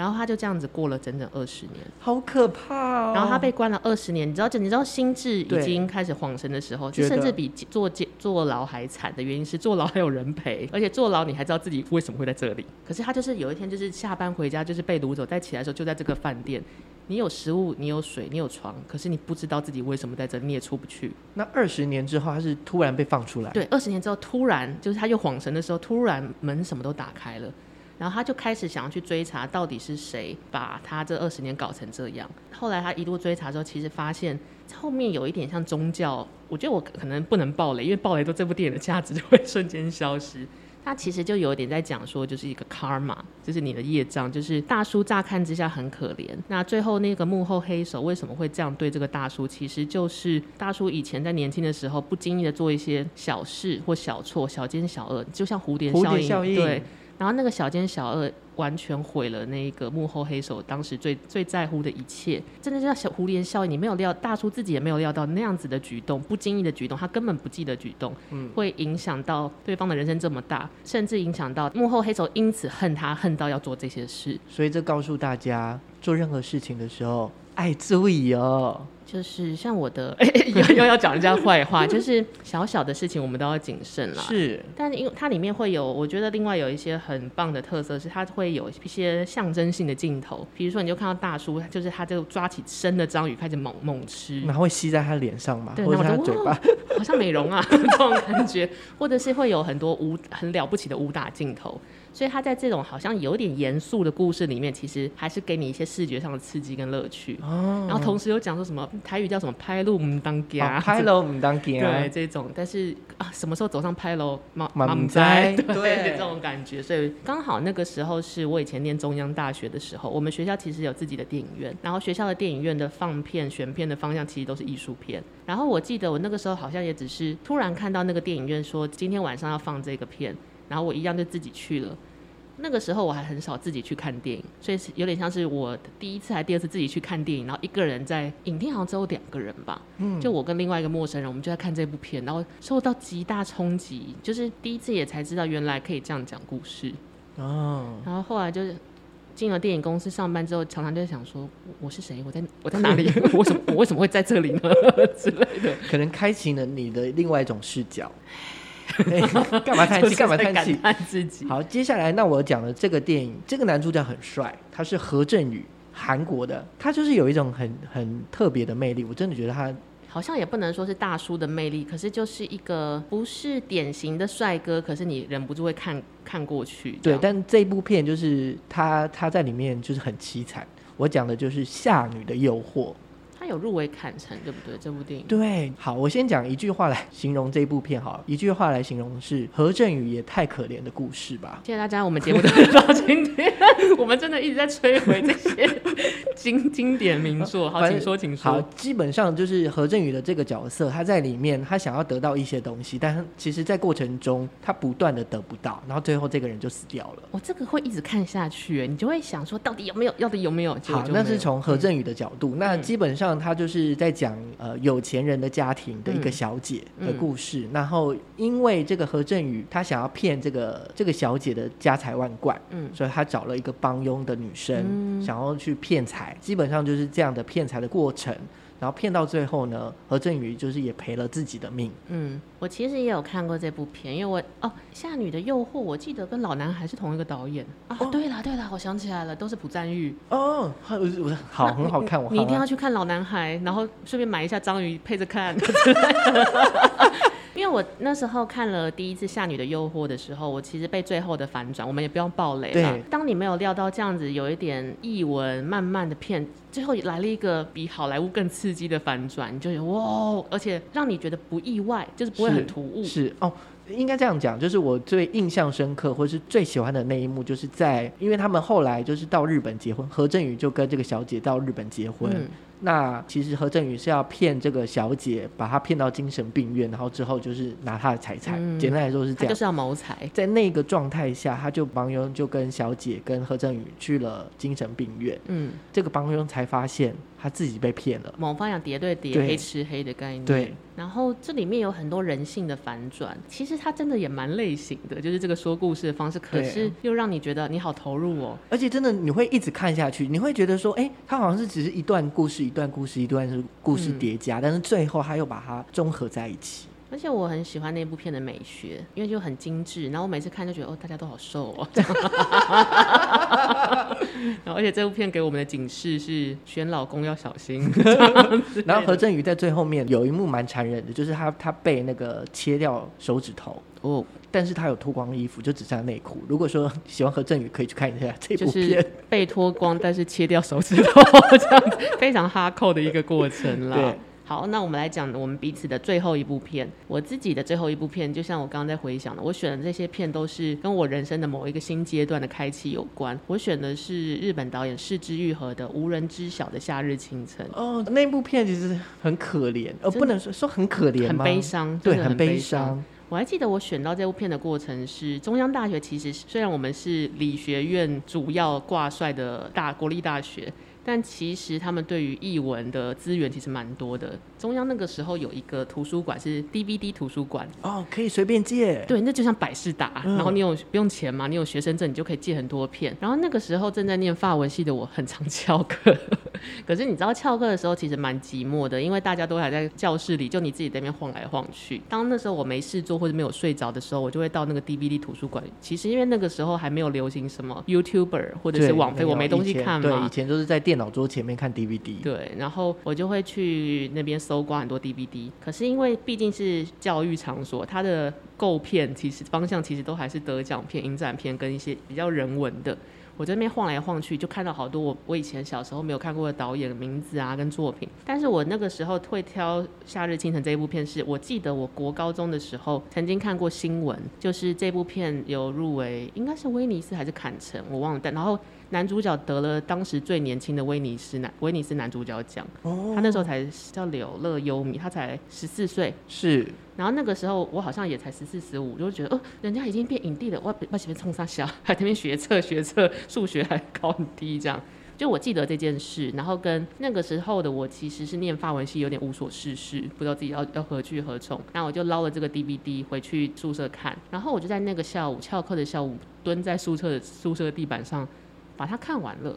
然后他就这样子过了整整二十年，好可怕哦！然后他被关了二十年，你知道，你知道心智已经开始恍神的时候，甚至比坐坐坐牢还惨的原因是坐牢还有人陪，而且坐牢你还知道自己为什么会在这里。可是他就是有一天就是下班回家就是被掳走，再起来的时候就在这个饭店，你有食物，你有水，你有床，可是你不知道自己为什么在这里，你也出不去。那二十年之后，他是突然被放出来？对，二十年之后突然就是他又恍神的时候，突然门什么都打开了。然后他就开始想要去追查，到底是谁把他这二十年搞成这样。后来他一路追查之后，其实发现后面有一点像宗教。我觉得我可能不能爆雷，因为爆雷之后这部电影的价值就会瞬间消失。他其实就有一点在讲说，就是一个 karma，就是你的业障。就是大叔乍看之下很可怜，那最后那个幕后黑手为什么会这样对这个大叔？其实就是大叔以前在年轻的时候不经意的做一些小事或小错、小奸小恶，就像蝴蝶效应，效应对。然后那个小奸小恶完全毁了那个幕后黑手当时最最在乎的一切，真的就像小蝴蝶效应，你没有料，大叔自己也没有料到那样子的举动，不经意的举动，他根本不记得举动，嗯，会影响到对方的人生这么大，甚至影响到幕后黑手因此恨他，恨到要做这些事。所以这告诉大家，做任何事情的时候，爱注意哦。就是像我的，又又要讲人家坏话，就是小小的事情我们都要谨慎啦。是，但是因为它里面会有，我觉得另外有一些很棒的特色是，它会有一些象征性的镜头，比如说你就看到大叔，就是他就抓起生的章鱼开始猛猛吃，然后会吸在他脸上嘛，或者他嘴巴，好像美容啊 这种感觉，或者是会有很多武很了不起的武打镜头。所以他在这种好像有点严肃的故事里面，其实还是给你一些视觉上的刺激跟乐趣。哦。然后同时又讲说什么台语叫什么拍路 唔当家，拍路唔当家。对，这种，但是啊，什么时候走上拍楼，妈妈唔知。对，对这种感觉。所以刚好那个时候是我以前念中央大学的时候，我们学校其实有自己的电影院，然后学校的电影院的放片选片的方向其实都是艺术片。然后我记得我那个时候好像也只是突然看到那个电影院说今天晚上要放这个片。然后我一样就自己去了。那个时候我还很少自己去看电影，所以是有点像是我第一次还第二次自己去看电影，然后一个人在影厅，好像只有两个人吧。嗯，就我跟另外一个陌生人，我们就在看这部片，然后受到极大冲击，就是第一次也才知道原来可以这样讲故事。哦。然后后来就是进了电影公司上班之后，常常就想说，我是谁？我在我在哪里？我为什么我为什么会在这里呢？之类的。可能开启了你的另外一种视角。干嘛叹气？干嘛叹气？自己。好，接下来那我讲的这个电影，这个男主角很帅，他是何振宇，韩国的，他就是有一种很很特别的魅力。我真的觉得他好像也不能说是大叔的魅力，可是就是一个不是典型的帅哥，可是你忍不住会看看过去。对，但这部片就是他他在里面就是很凄惨。我讲的就是《夏女的诱惑》。他有入围坎城，对不对？这部电影对，好，我先讲一句话来形容这部片，好了，一句话来形容是何振宇也太可怜的故事吧。谢谢大家，我们节目到今天，我们真的一直在摧毁这些经经典名作。好，请说，请说。好，基本上就是何振宇的这个角色，他在里面，他想要得到一些东西，但是其实在过程中，他不断的得不到，然后最后这个人就死掉了。我这个会一直看下去，你就会想说，到底有没有？到底有没有？好，那是从何振宇的角度，嗯、那基本上。他就是在讲呃有钱人的家庭的一个小姐的故事，然后因为这个何振宇他想要骗这个这个小姐的家财万贯，嗯，所以他找了一个帮佣的女生，嗯、想要去骗财，基本上就是这样的骗财的过程。然后骗到最后呢，何振宇就是也赔了自己的命。嗯，我其实也有看过这部片，因为我哦，《夏女的诱惑》，我记得跟老男孩是同一个导演啊。哦、对了对了，我想起来了，都是朴赞玉。哦，好，好很好看，我你一定要去看《老男孩》，然后顺便买一下章鱼配着看。因为我那时候看了第一次《夏女的诱惑》的时候，我其实被最后的反转，我们也不用爆雷了。对，当你没有料到这样子，有一点译文慢慢的骗，最后来了一个比好莱坞更刺激的反转，你就觉得哇，而且让你觉得不意外，就是不会很突兀。是，是哦，应该这样讲，就是我最印象深刻或是最喜欢的那一幕，就是在因为他们后来就是到日本结婚，何振宇就跟这个小姐到日本结婚。嗯那其实何正宇是要骗这个小姐，把她骗到精神病院，然后之后就是拿她的财产。嗯、简单来说是这样，就是要谋财。在那个状态下，他就帮佣就跟小姐跟何正宇去了精神病院。嗯，这个帮佣才发现。他自己被骗了，某方向叠对叠，黑吃黑的概念。对，然后这里面有很多人性的反转，其实他真的也蛮类型的，就是这个说故事的方式，可是又让你觉得你好投入哦，而且真的你会一直看下去，你会觉得说，哎，他好像是只是一段故事，一段故事，一段是故事叠加，嗯、但是最后他又把它综合在一起。而且我很喜欢那部片的美学，因为就很精致。然后我每次看就觉得，哦，大家都好瘦哦。然后而且这部片给我们的警示是选老公要小心。然后何振宇在最后面有一幕蛮残忍的，就是他他被那个切掉手指头哦，但是他有脱光衣服，就只剩下内裤。如果说喜欢何振宇，可以去看一下这部片，被脱光但是切掉手指头，这样子非常哈扣的一个过程啦。对。好，那我们来讲我们彼此的最后一部片。我自己的最后一部片，就像我刚刚在回想的，我选的这些片都是跟我人生的某一个新阶段的开启有关。我选的是日本导演是枝裕和的《无人知晓的夏日清晨》。哦，那部片其实很可怜，呃，不能说说很可怜，很悲伤，对，很悲伤。我还记得我选到这部片的过程是中央大学，其实虽然我们是理学院主要挂帅的大国立大学。但其实他们对于译文的资源其实蛮多的。中央那个时候有一个图书馆是 DVD 图书馆哦，可以随便借。对，那就像百事达，嗯、然后你有不用钱嘛，你有学生证，你就可以借很多片。然后那个时候正在念法文系的我，很常翘课。可是你知道翘课的时候其实蛮寂寞的，因为大家都还在教室里，就你自己在那边晃来晃去。当那时候我没事做或者没有睡着的时候，我就会到那个 DVD 图书馆。其实因为那个时候还没有流行什么 YouTuber 或者是网飞，我没东西看嘛。对，以前都是在电脑桌前面看 DVD。对，然后我就会去那边搜刮很多 DVD。可是因为毕竟是教育场所，它的购片其实方向其实都还是得奖片、影展片跟一些比较人文的。我在那边晃来晃去，就看到好多我我以前小时候没有看过的导演的名字啊，跟作品。但是我那个时候会挑《夏日清晨》这一部片，是我记得我国高中的时候曾经看过新闻，就是这部片有入围，应该是威尼斯还是坎城，我忘了。但然后。男主角得了当时最年轻的威尼斯男威尼斯男主角奖，oh. 他那时候才叫柳乐优弥，他才十四岁。是，然后那个时候我好像也才十四十五，就觉得哦，人家已经变影帝了，我我前面冲上小，还在那边学测学测，数学还考很低，这样。就我记得这件事，然后跟那个时候的我其实是念法文系，有点无所事事，不知道自己要要何去何从。那我就捞了这个 DVD 回去宿舍看，然后我就在那个下午翘课的下午，蹲在宿舍的宿舍的地板上。把它看完了，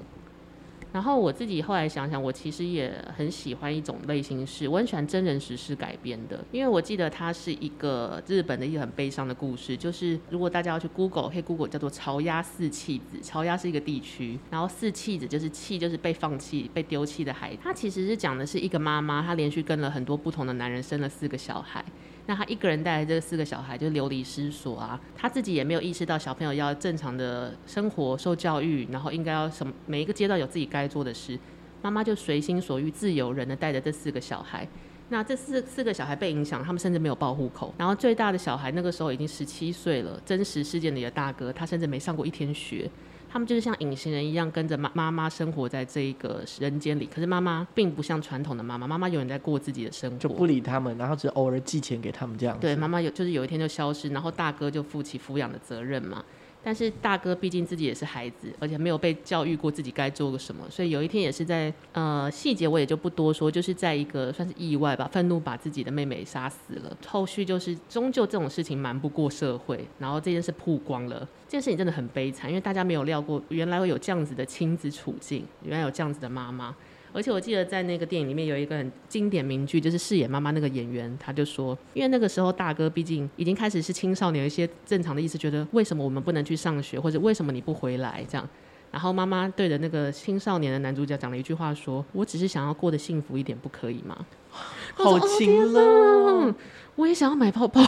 然后我自己后来想想，我其实也很喜欢一种类型是，我很喜欢真人实事改编的，因为我记得它是一个日本的一个很悲伤的故事，就是如果大家要去 Google，可以 Google 叫做巢鸭四弃子，巢鸭是一个地区，然后四弃子就是弃就是被放弃、被丢弃的孩子，它其实是讲的是一个妈妈，她连续跟了很多不同的男人生了四个小孩。那他一个人带着这四个小孩，就流离失所啊。他自己也没有意识到小朋友要正常的生活、受教育，然后应该要什么每一个阶段有自己该做的事，妈妈就随心所欲、自由人的带着这四个小孩。那这四四个小孩被影响，他们甚至没有报户口。然后最大的小孩那个时候已经十七岁了，真实事件里的大哥，他甚至没上过一天学。他们就是像隐形人一样，跟着妈妈妈生活在这一个人间里。可是妈妈并不像传统的妈妈，妈妈永远在过自己的生活，就不理他们，然后只偶尔寄钱给他们这样。对，妈妈有就是有一天就消失，然后大哥就负起抚养的责任嘛。但是大哥毕竟自己也是孩子，而且没有被教育过自己该做个什么，所以有一天也是在呃细节我也就不多说，就是在一个算是意外吧，愤怒把自己的妹妹杀死了。后续就是终究这种事情瞒不过社会，然后这件事曝光了，这件事情真的很悲惨，因为大家没有料过原来会有这样子的亲子处境，原来有这样子的妈妈。而且我记得在那个电影里面有一个很经典名句，就是饰演妈妈那个演员，他就说，因为那个时候大哥毕竟已经开始是青少年，有一些正常的意思，觉得为什么我们不能去上学，或者为什么你不回来这样。然后妈妈对着那个青少年的男主角讲了一句话，说：“我只是想要过得幸福一点，不可以吗？” 好情了，我也想要买泡泡，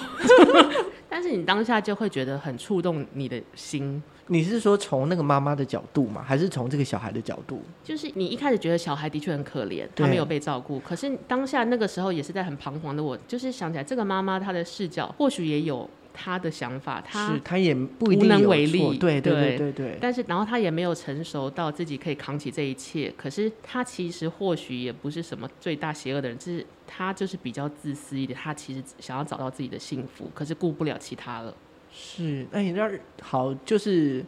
但是你当下就会觉得很触动你的心。你是说从那个妈妈的角度吗？还是从这个小孩的角度？就是你一开始觉得小孩的确很可怜，他没有被照顾。可是当下那个时候也是在很彷徨的我，我就是想起来这个妈妈她的视角或许也有她的想法，他是他也不一定无能为力，对对对对对。但是然后他也没有成熟到自己可以扛起这一切。可是他其实或许也不是什么最大邪恶的人，就是他就是比较自私一点。他其实想要找到自己的幸福，可是顾不了其他了。是，那你那好，就是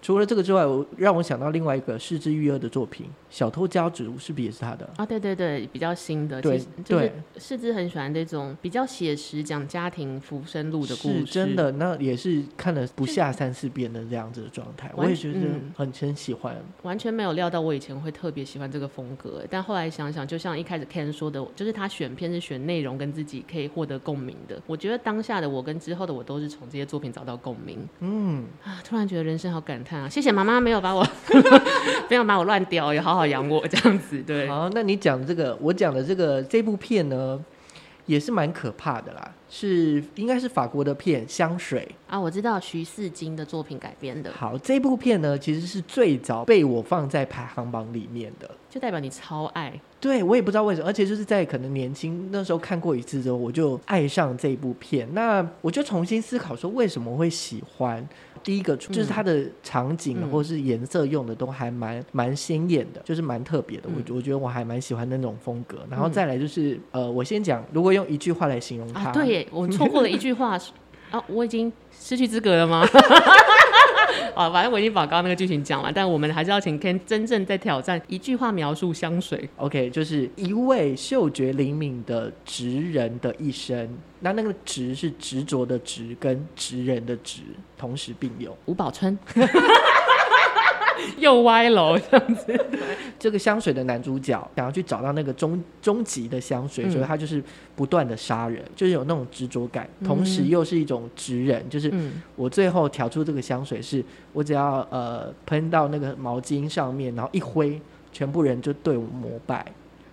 除了这个之外，我让我想到另外一个是枝裕二的作品。小偷家族是不是也是他的啊？对对对，比较新的。对，对，是枝很喜欢这种比较写实、讲家庭浮生路的故事。是真的，那也是看了不下三四遍的这样子的状态。我也觉得很很喜欢。完全没有料到我以前会特别喜欢这个风格，但后来想想，就像一开始 Ken 说的，就是他选片是选内容跟自己可以获得共鸣的。我觉得当下的我跟之后的我都是从这些作品找到共鸣。嗯啊，突然觉得人生好感叹啊！谢谢妈妈没有把我 没有把我乱掉，也好好。养我这样子，对。好，那你讲的这个，我讲的这个这部片呢，也是蛮可怕的啦。是应该是法国的片《香水》啊，我知道徐四金的作品改编的。好，这部片呢，其实是最早被我放在排行榜里面的，就代表你超爱。对，我也不知道为什么，而且就是在可能年轻那时候看过一次之后，我就爱上这部片。那我就重新思考说，为什么会喜欢？第一个就是它的场景或是颜色用的都还蛮蛮鲜艳的，就是蛮特别的。我、嗯、我觉得我还蛮喜欢那种风格。然后再来就是，呃，我先讲，如果用一句话来形容它，啊、对，我错过了一句话啊，我已经失去资格了吗？啊，反正我已经把刚刚那个剧情讲完，但我们还是要请 Ken 真正在挑战一句话描述香水。OK，就是一位嗅觉灵敏的职人的一生。那那个职是执着的执，跟职人的职同时并用。吴宝春。又歪楼这样子。这个香水的男主角想要去找到那个终终极的香水，嗯、所以他就是不断的杀人，就是有那种执着感，同时又是一种直人，嗯、就是我最后调出这个香水是，我只要呃喷到那个毛巾上面，然后一挥，全部人就对我膜拜。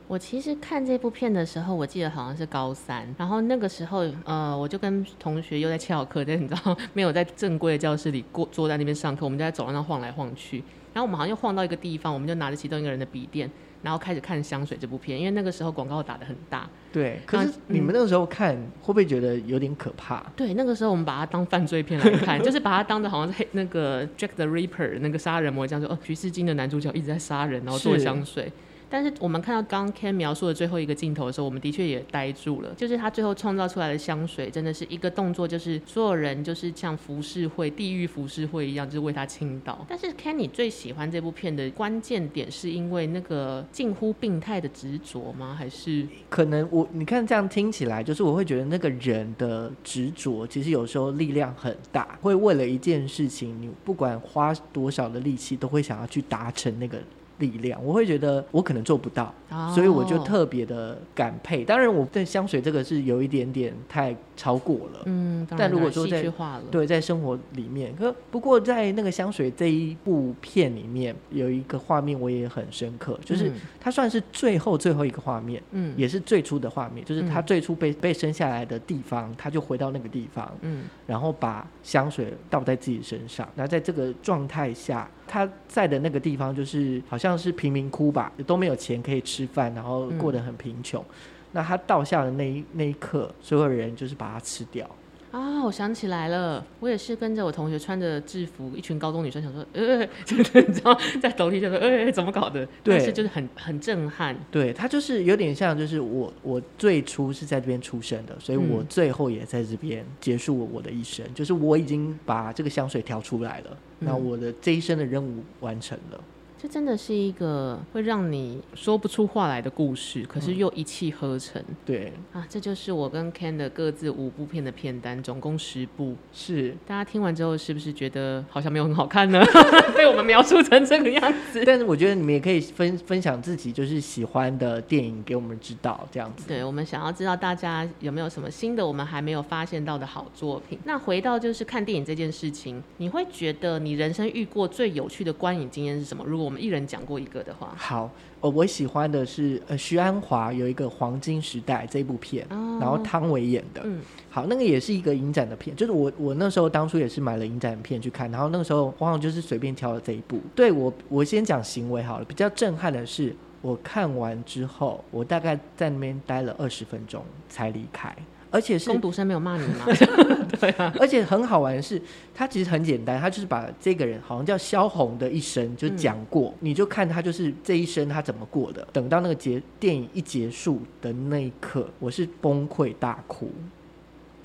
我其实看这部片的时候，我记得好像是高三，然后那个时候，呃，我就跟同学又在翘课，但你知道 没有在正规的教室里过，坐在那边上课，我们就在走廊上晃来晃去，然后我们好像又晃到一个地方，我们就拿着其中一个人的笔电，然后开始看《香水》这部片，因为那个时候广告打的很大。对，可是你们那个时候看，嗯、会不会觉得有点可怕？对，那个时候我们把它当犯罪片来看，就是把它当的好像是黑那个 Jack the Ripper 那个杀人魔这样说，哦，徐世金的男主角一直在杀人，然后做香水。但是我们看到刚 Ken 描述的最后一个镜头的时候，我们的确也呆住了。就是他最后创造出来的香水，真的是一个动作，就是所有人就是像浮世绘、地狱浮世绘一样，就是为他倾倒。但是 Ken，你最喜欢这部片的关键点，是因为那个近乎病态的执着吗？还是可能我你看这样听起来，就是我会觉得那个人的执着，其实有时候力量很大，会为了一件事情，你不管花多少的力气，都会想要去达成那个。力量，我会觉得我可能做不到，oh. 所以我就特别的感佩。当然，我对香水这个是有一点点太超过了。嗯，但如果说在对在生活里面，可不过在那个香水这一部片里面，有一个画面我也很深刻，就是它算是最后最后一个画面，嗯，也是最初的画面，就是他最初被被生下来的地方，他就回到那个地方，嗯，然后把香水倒在自己身上，那在这个状态下。他在的那个地方就是好像是贫民窟吧，都没有钱可以吃饭，然后过得很贫穷。嗯、那他倒下的那一那一刻，所有人就是把它吃掉。啊，我想起来了，我也是跟着我同学穿着制服，一群高中女生想说，呃，就是你知道在楼梯上说，呃，怎么搞的？对，但是就是很很震撼。对，他就是有点像，就是我我最初是在这边出生的，所以我最后也在这边结束我的一生，嗯、就是我已经把这个香水调出来了，那、嗯、我的这一生的任务完成了。这真的是一个会让你说不出话来的故事，可是又一气呵成。嗯、对啊，这就是我跟 Ken 的各自五部片的片单，总共十部。是，大家听完之后是不是觉得好像没有很好看呢？被我们描述成这个样子。但是我觉得你们也可以分分享自己就是喜欢的电影给我们知道，这样子。对，我们想要知道大家有没有什么新的我们还没有发现到的好作品。那回到就是看电影这件事情，你会觉得你人生遇过最有趣的观影经验是什么？如果我们一人讲过一个的话，好，我我喜欢的是呃徐安华有一个黄金时代这部片，哦、然后汤唯演的，嗯，好，那个也是一个影展的片，就是我我那时候当初也是买了影展片去看，然后那个时候往往就是随便挑了这一部。对我我先讲行为好了，比较震撼的是我看完之后，我大概在那边待了二十分钟才离开。而且是工读生没有骂你吗？对啊，而且很好玩的是，他其实很简单，他就是把这个人好像叫萧红的一生就讲过，嗯、你就看他就是这一生他怎么过的。等到那个结电影一结束的那一刻，我是崩溃大哭。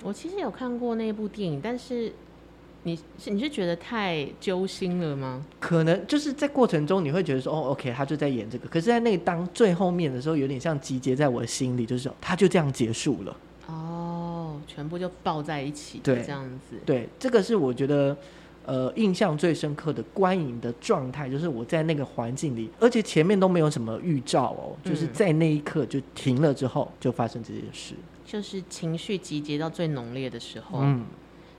我其实有看过那部电影，但是你是你是觉得太揪心了吗？可能就是在过程中你会觉得说哦，OK，他就在演这个，可是在那个当最后面的时候，有点像集结在我的心里，就是他就这样结束了。哦，全部就抱在一起，对，这样子。对，这个是我觉得，呃，印象最深刻的观影的状态，就是我在那个环境里，而且前面都没有什么预兆哦，嗯、就是在那一刻就停了之后，就发生这件事，就是情绪集结到最浓烈的时候。嗯，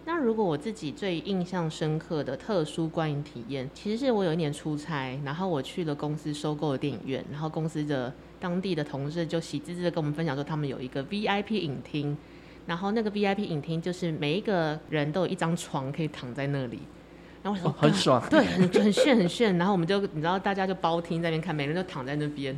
那如果我自己最印象深刻的特殊观影体验，其实是我有一年出差，然后我去了公司收购的电影院，然后公司的。当地的同事就喜滋滋的跟我们分享说，他们有一个 VIP 影厅，然后那个 VIP 影厅就是每一个人都有一张床可以躺在那里，然后我说、哦、很爽，对，很很炫很炫，然后我们就你知道大家就包厅在那边看，每人都躺在那边。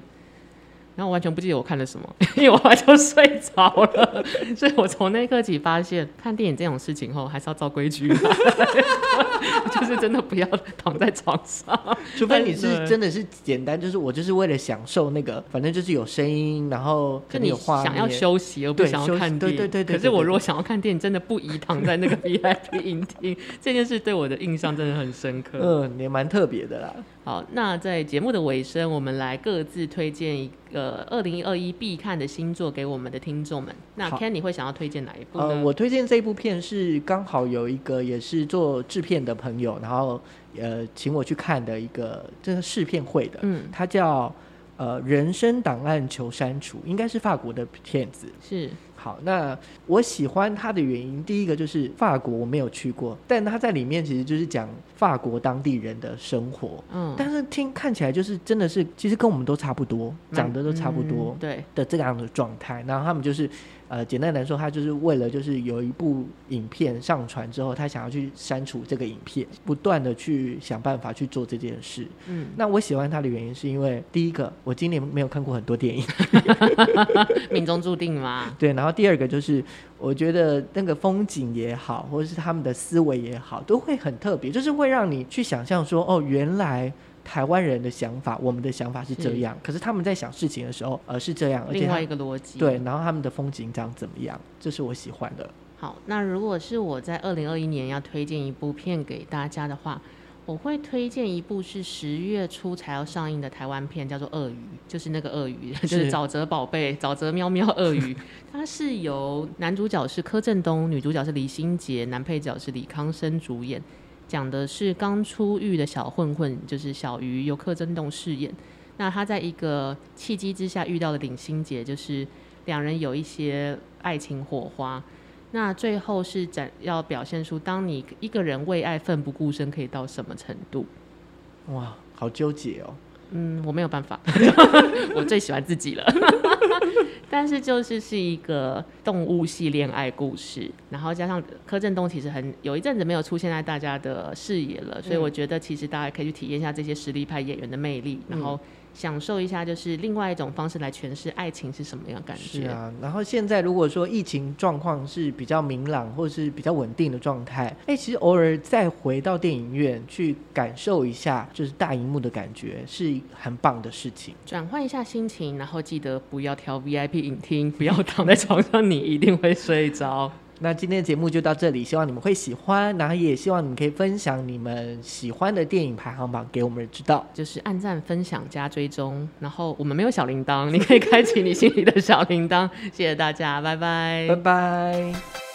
然后我完全不记得我看了什么，因为我就睡着了。所以我从那一刻起发现，看电影这种事情后还是要照规矩，就是真的不要躺在床上，除非你是真的是简单，就是我就是为了享受那个，反正就是有声音，然后就你想要休息而不想要看电影。对对对对。可是我如果想要看电影，真的不宜躺在那个 VIP 影厅。这件事对我的印象真的很深刻。嗯，也蛮特别的啦。好，那在节目的尾声，我们来各自推荐一个二零二一必看的新作给我们的听众们。那 Ken，你会想要推荐哪一部呢？呃，我推荐这部片是刚好有一个也是做制片的朋友，然后呃请我去看的一个这个试片会的，嗯，它叫呃人生档案求删除，应该是法国的片子，是。好，那我喜欢他的原因，第一个就是法国我没有去过，但他在里面其实就是讲法国当地人的生活，嗯，但是听看起来就是真的是，其实跟我们都差不多，长得都差不多，对的这样的状态，然后他们就是。呃，简单来说，他就是为了就是有一部影片上传之后，他想要去删除这个影片，不断的去想办法去做这件事。嗯，那我喜欢他的原因是因为第一个，我今年没有看过很多电影 命中注定嘛。对，然后第二个就是我觉得那个风景也好，或者是他们的思维也好，都会很特别，就是会让你去想象说，哦，原来。台湾人的想法，我们的想法是这样，是，可是他们在想事情的时候，呃，是这样，而且另外一个逻辑。对，然后他们的风景长怎么样，这是我喜欢的。好，那如果是我在二零二一年要推荐一部片给大家的话，我会推荐一部是十月初才要上映的台湾片，叫做《鳄鱼》，就是那个鳄鱼，就是沼泽宝贝、沼泽喵喵鳄鱼。它是由男主角是柯震东，女主角是李心洁，男配角是李康生主演。讲的是刚出狱的小混混，就是小鱼，由柯震东饰演。那他在一个契机之下遇到了林心洁，就是两人有一些爱情火花。那最后是展要表现出，当你一个人为爱奋不顾身，可以到什么程度？哇，好纠结哦。嗯，我没有办法，我最喜欢自己了。但是就是是一个动物系恋爱故事，然后加上柯震东其实很有一阵子没有出现在大家的视野了，所以我觉得其实大家可以去体验一下这些实力派演员的魅力，然后。享受一下，就是另外一种方式来诠释爱情是什么样感觉。是啊，然后现在如果说疫情状况是比较明朗或者是比较稳定的状态，哎，其实偶尔再回到电影院去感受一下，就是大荧幕的感觉，是很棒的事情。转换一下心情，然后记得不要挑 VIP 影厅，不要躺在床上，你一定会睡着。那今天的节目就到这里，希望你们会喜欢，然后也希望你们可以分享你们喜欢的电影排行榜给我们知道，就是按赞、分享、加追踪，然后我们没有小铃铛，你可以开启你心里的小铃铛，谢谢大家，拜拜，拜拜。